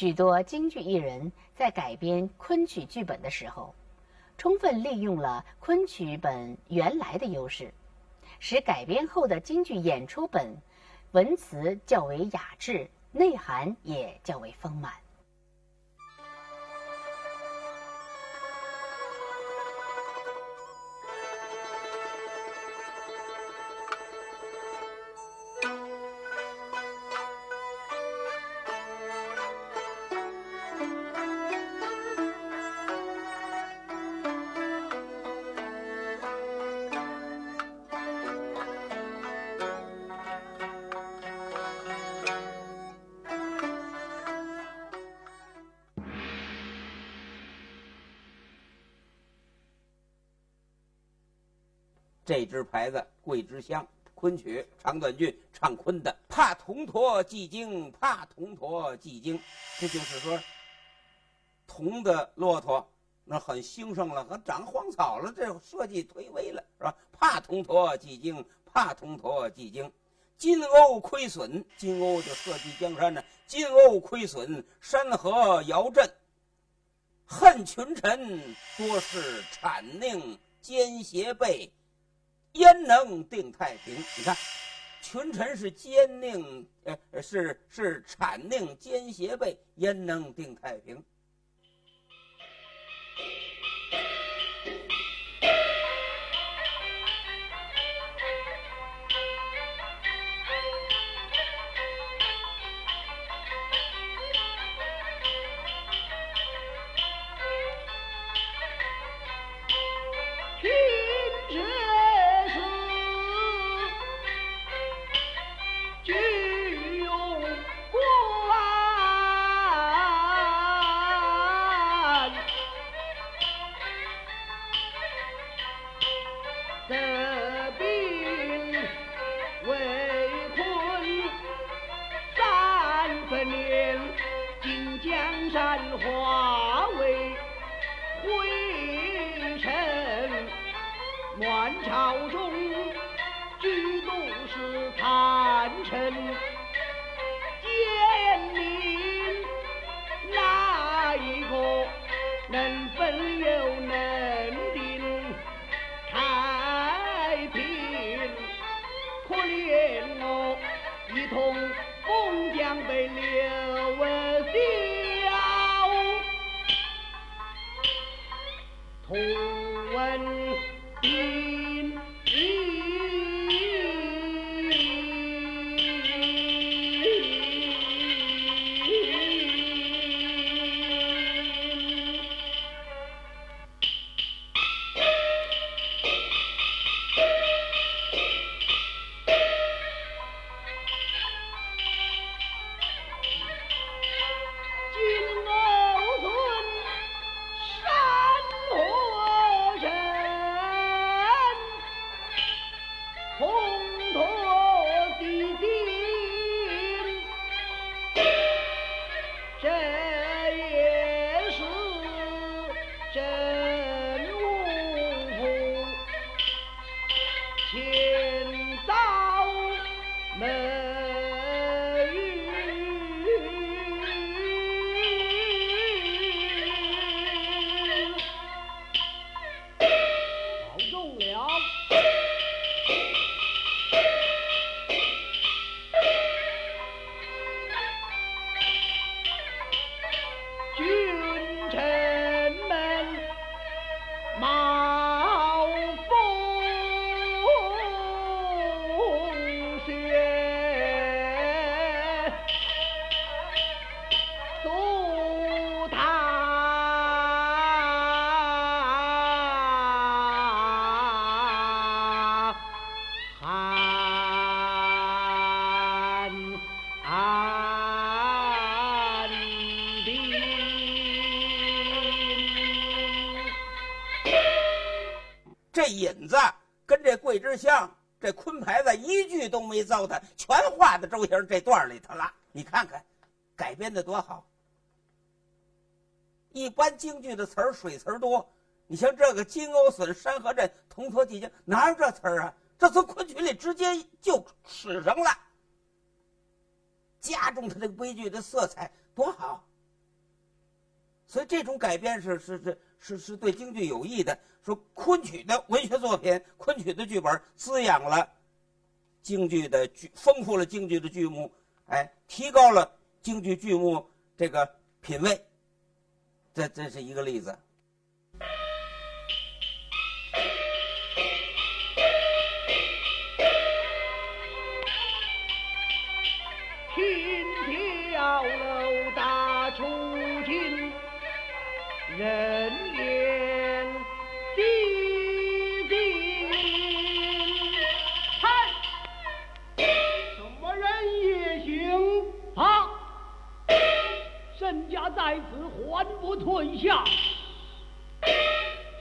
许多京剧艺人在改编昆曲剧本的时候，充分利用了昆曲本原来的优势，使改编后的京剧演出本文词较为雅致，内涵也较为丰满。这支牌子桂枝香，昆曲长短句唱昆的，怕铜驼系经，怕铜驼系经，这就是说，铜的骆驼那很兴盛了，和长荒草了，这设计颓危了，是吧？怕铜驼系经，怕铜驼系经，金瓯亏损，金瓯就设计江山呢，金瓯亏损，山河摇震，恨群臣多是谄佞奸邪辈。焉能定太平？你看，群臣是奸佞，呃，是是谄佞奸邪辈，焉能定太平？传朝中居都是贪臣奸佞，哪一个能分忧能定太平？可怜我一同封疆被流萧。引子跟这桂枝香、这昆牌子一句都没糟蹋，全画在周星这段里头了。你看看，改编的多好！一般京剧的词儿水词儿多，你像这个金瓯损、山河镇、铜驼记经，哪有这词儿啊？这从昆曲里直接就使上了，加重他这个悲剧的色彩，多好！所以这种改变是是是是是对京剧有益的。说昆曲的文学作品，昆曲的剧本滋养了京剧的剧，丰富了京剧的剧目，哎，提高了京剧剧目这个品位。这这是一个例子。人言必定，嗨，什么人也行啊？沈家在此，还不退下？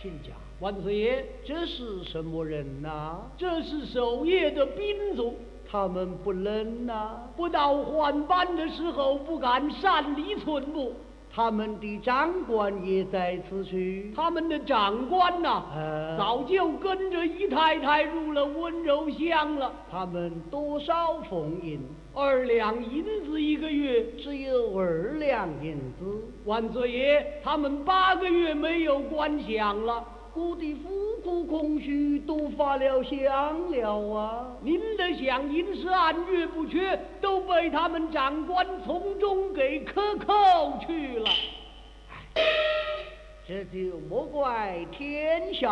亲家，万岁爷，这是什么人呐？这是守夜的兵卒，他们不冷呐，不到换班的时候，不敢擅离寸步。他们的长官也在此去，他们的长官呐，早就跟着姨太太入了温柔乡了。他们多少俸银？二两银子一个月，只有二两银子。万岁爷，他们八个月没有官饷了。我的府库空虚，都发了饷了啊！您的响银是按月不缺，都被他们长官从中给克扣去了。这就莫怪天下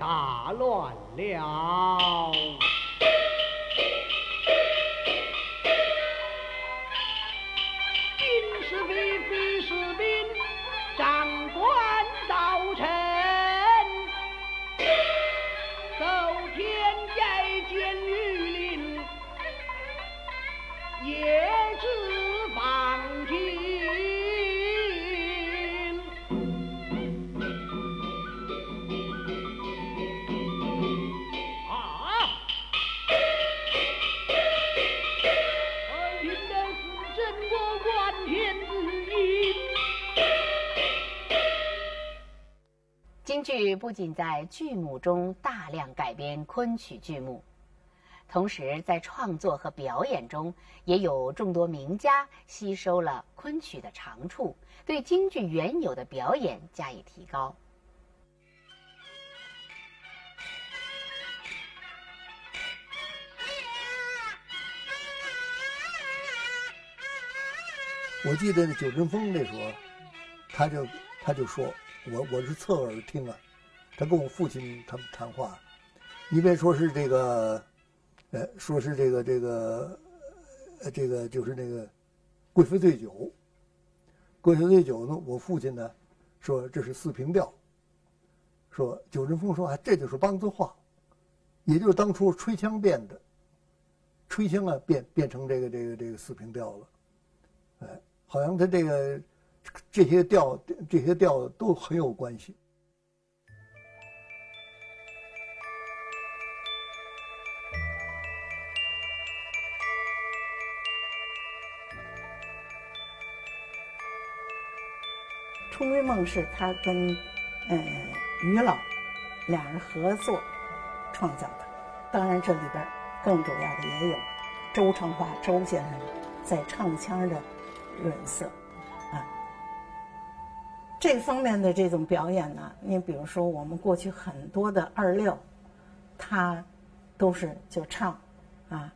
大乱了。剧不仅在剧目中大量改编昆曲剧目，同时在创作和表演中也有众多名家吸收了昆曲的长处，对京剧原有的表演加以提高。我记得九针风那时候，他就他就说。我我是侧耳听啊，他跟我父亲他们谈话，一边说是这个，呃，说是这个这个，这个就是那个贵妃醉酒。贵妃醉酒呢，我父亲呢说这是四平调。说九人峰说啊，这就是梆子话，也就是当初吹腔变的，吹腔啊变变成这个这个这个四平调了，哎，好像他这个。这些调，这些调都很有关系。《春闺梦》是他跟呃于老两人合作创造的，当然这里边更主要的也有周成华周先生在唱腔的润色。这方面的这种表演呢，你比如说我们过去很多的二六，他都是就唱，啊，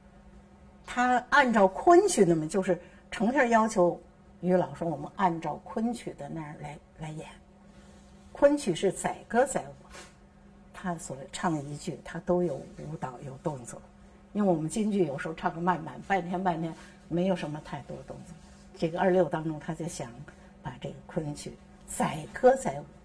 他按照昆曲那么就是成天要求于老师我们按照昆曲的那样来来演，昆曲是载歌载舞，他所唱一句他都有舞蹈有动作，因为我们京剧有时候唱个慢板半天半天没有什么太多动作，这个二六当中他就想把这个昆曲。载歌载舞。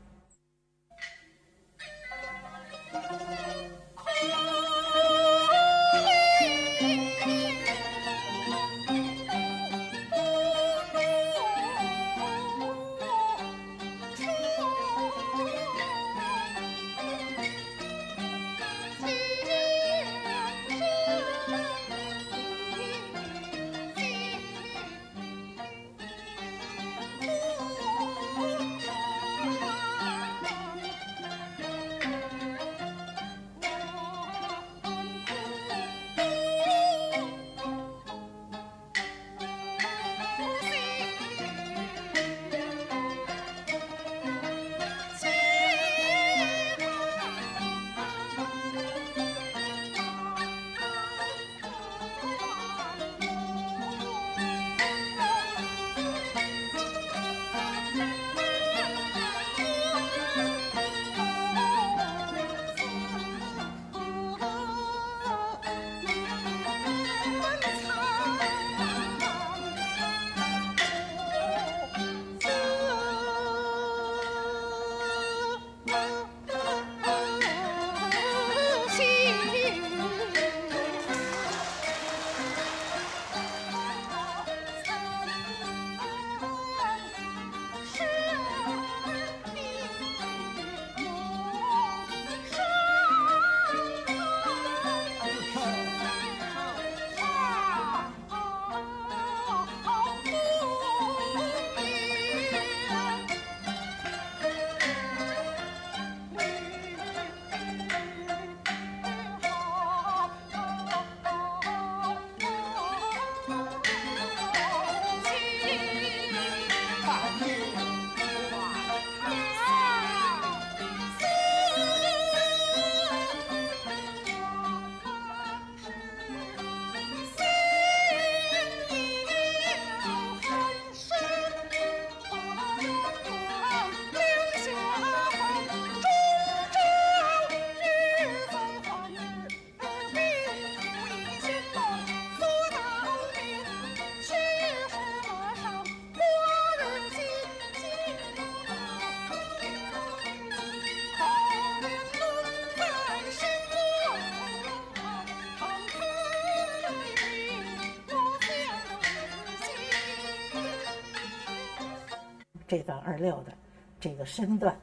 这段二六的这个身段，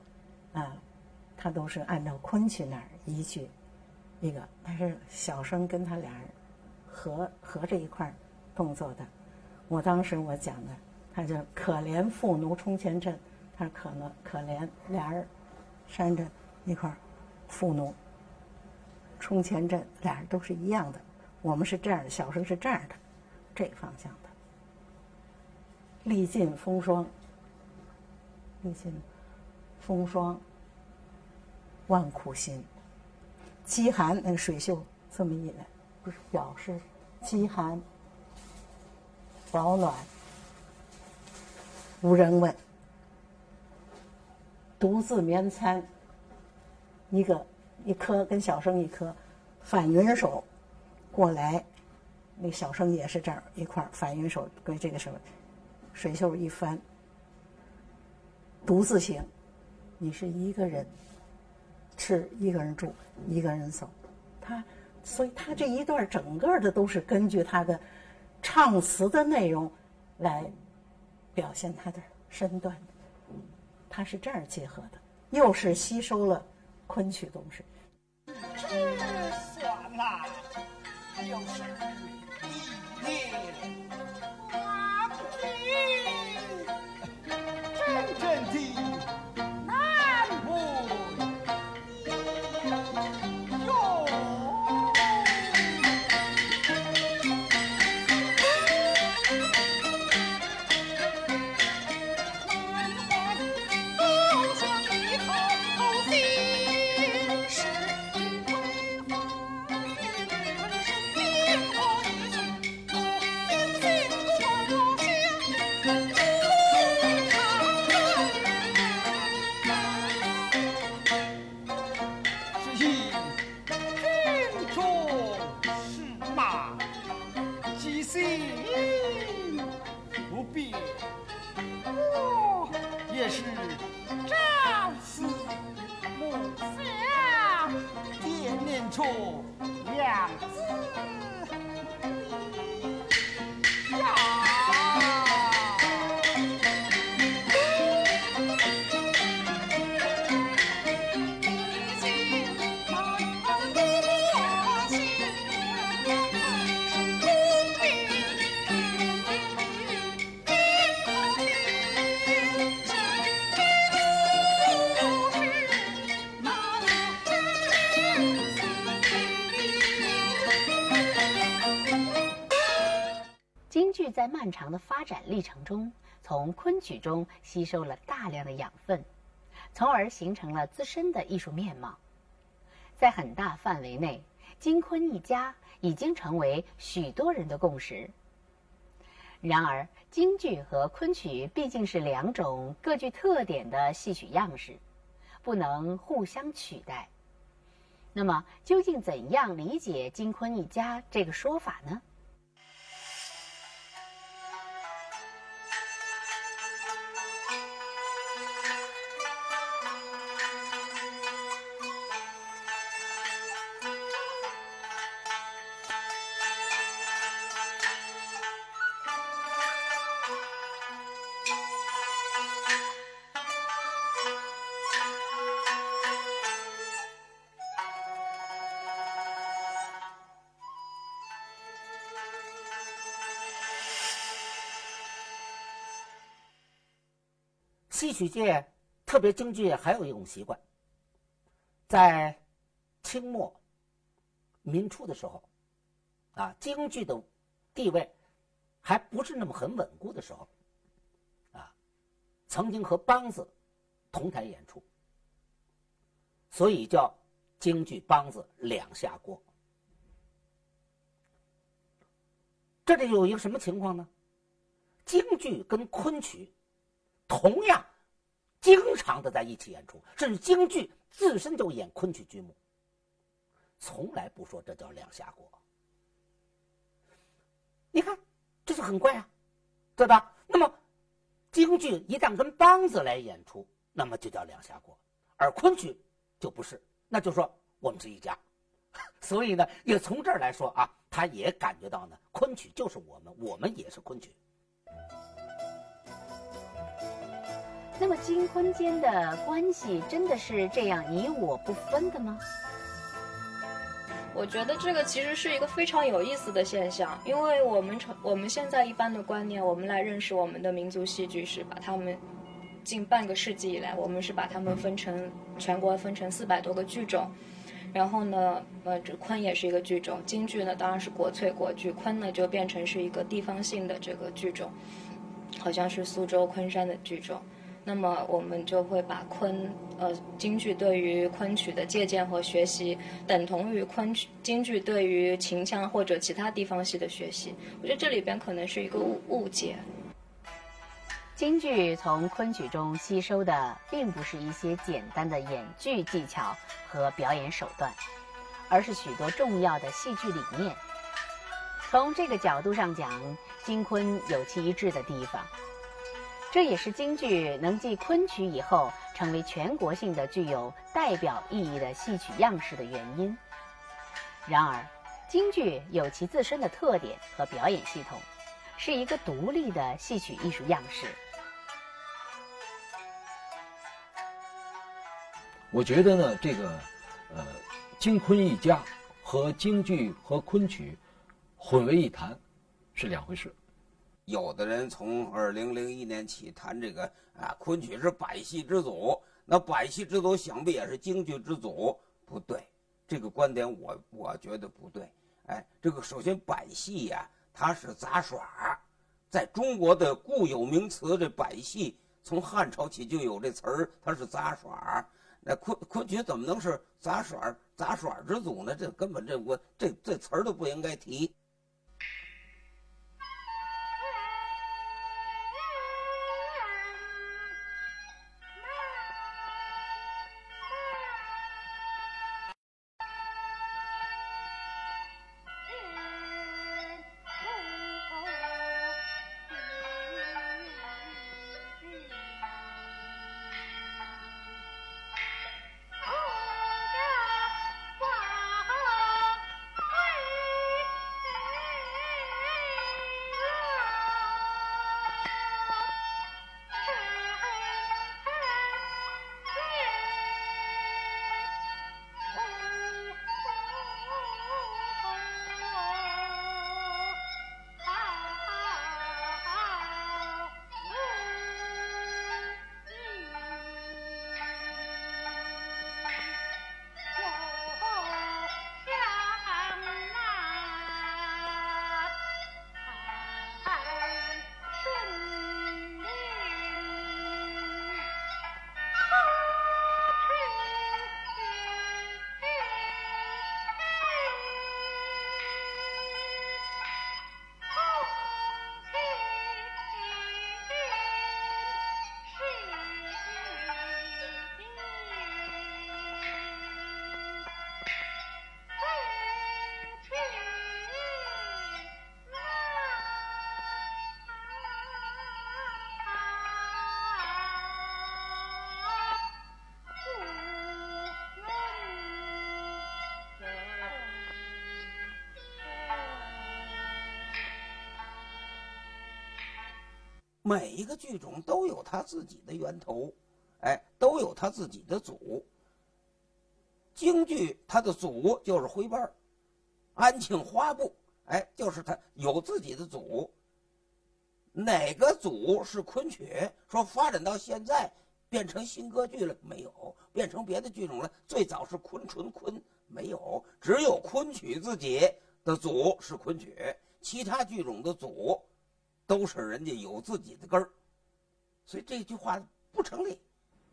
啊，他都是按照昆曲那儿一句一个，但是小生跟他俩人合合着一块儿动作的。我当时我讲的，他就可怜妇奴冲前阵，他说可能可怜俩人扇着一块儿妇奴冲前阵，俩人都是一样的。我们是这样的，小生是这样的，这方向的。历尽风霜，历尽风霜，万苦心。饥寒那个水袖这么一来，不是表示饥寒。保暖，无人问，独自眠餐。一个一颗跟小生一颗，反云手过来，那小生也是这儿一块反云手跟这个什么水袖一翻，独自行，你是一个人吃，一个人住，一个人走。他，所以他这一段整个的都是根据他的。唱词的内容来表现他的身段，他是这样结合的，又是吸收了昆曲东西。这算来又是在漫长的发展历程中，从昆曲中吸收了大量的养分，从而形成了自身的艺术面貌。在很大范围内，京昆一家已经成为许多人的共识。然而，京剧和昆曲毕竟是两种各具特点的戏曲样式，不能互相取代。那么，究竟怎样理解“京昆一家”这个说法呢？戏曲界，特别京剧还有一种习惯，在清末民初的时候，啊，京剧的地位还不是那么很稳固的时候，啊，曾经和梆子同台演出，所以叫京剧梆子两下锅。这里有一个什么情况呢？京剧跟昆曲。同样，经常的在一起演出，甚至京剧自身就演昆曲剧目，从来不说这叫两下锅。你看，这就很怪啊，对吧？那么，京剧一旦跟梆子来演出，那么就叫两下锅，而昆曲就不是，那就说我们是一家。所以呢，也从这儿来说啊，他也感觉到呢，昆曲就是我们，我们也是昆曲。那么京昆间的关系真的是这样你我不分的吗？我觉得这个其实是一个非常有意思的现象，因为我们成我们现在一般的观念，我们来认识我们的民族戏剧是把他们近半个世纪以来，我们是把他们分成全国分成四百多个剧种，然后呢，呃，这昆也是一个剧种，京剧呢当然是国粹国剧，昆呢就变成是一个地方性的这个剧种，好像是苏州昆山的剧种。那么我们就会把昆呃京剧对于昆曲的借鉴和学习，等同于昆曲京剧对于秦腔或者其他地方戏的学习。我觉得这里边可能是一个误误解。京剧从昆曲中吸收的并不是一些简单的演剧技巧和表演手段，而是许多重要的戏剧理念。从这个角度上讲，京昆有其一致的地方。这也是京剧能继昆曲以后成为全国性的、具有代表意义的戏曲样式的原因。然而，京剧有其自身的特点和表演系统，是一个独立的戏曲艺术样式。我觉得呢，这个，呃，京昆一家和京剧和昆曲混为一谈，是两回事。有的人从二零零一年起谈这个啊，昆曲是百戏之祖，那百戏之祖想必也是京剧之祖，不对，这个观点我我觉得不对。哎，这个首先百戏呀，它是杂耍，在中国的固有名词，这百戏从汉朝起就有这词儿，它是杂耍。那昆昆曲怎么能是杂耍杂耍之祖呢？这根本这我这这词儿都不应该提。每一个剧种都有它自己的源头，哎，都有它自己的祖。京剧它的祖就是徽班安庆花布，哎，就是它有自己的祖。哪个祖是昆曲？说发展到现在变成新歌剧了没有？变成别的剧种了？最早是昆纯昆没有？只有昆曲自己的祖是昆曲，其他剧种的祖。都是人家有自己的根儿，所以这句话不成立。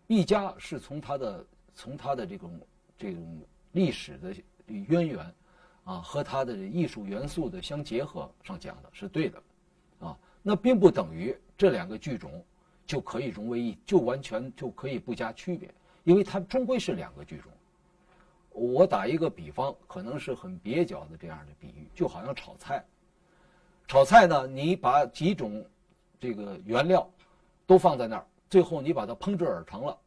一家是从他的从他的这种这种历史的渊源啊和他的艺术元素的相结合上讲的是对的啊，那并不等于这两个剧种就可以融为一，就完全就可以不加区别，因为它终归是两个剧种。我打一个比方，可能是很蹩脚的这样的比喻，就好像炒菜。炒菜呢，你把几种这个原料都放在那儿，最后你把它烹制而成了，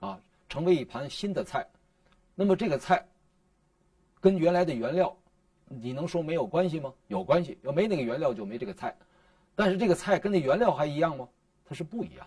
啊，成为一盘新的菜。那么这个菜跟原来的原料，你能说没有关系吗？有关系，要没那个原料就没这个菜。但是这个菜跟那原料还一样吗？它是不一样。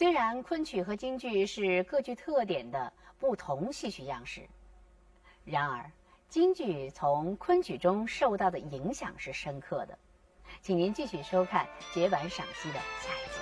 虽然昆曲和京剧是各具特点的不同戏曲样式，然而京剧从昆曲中受到的影响是深刻的。请您继续收看结版赏析的下一集。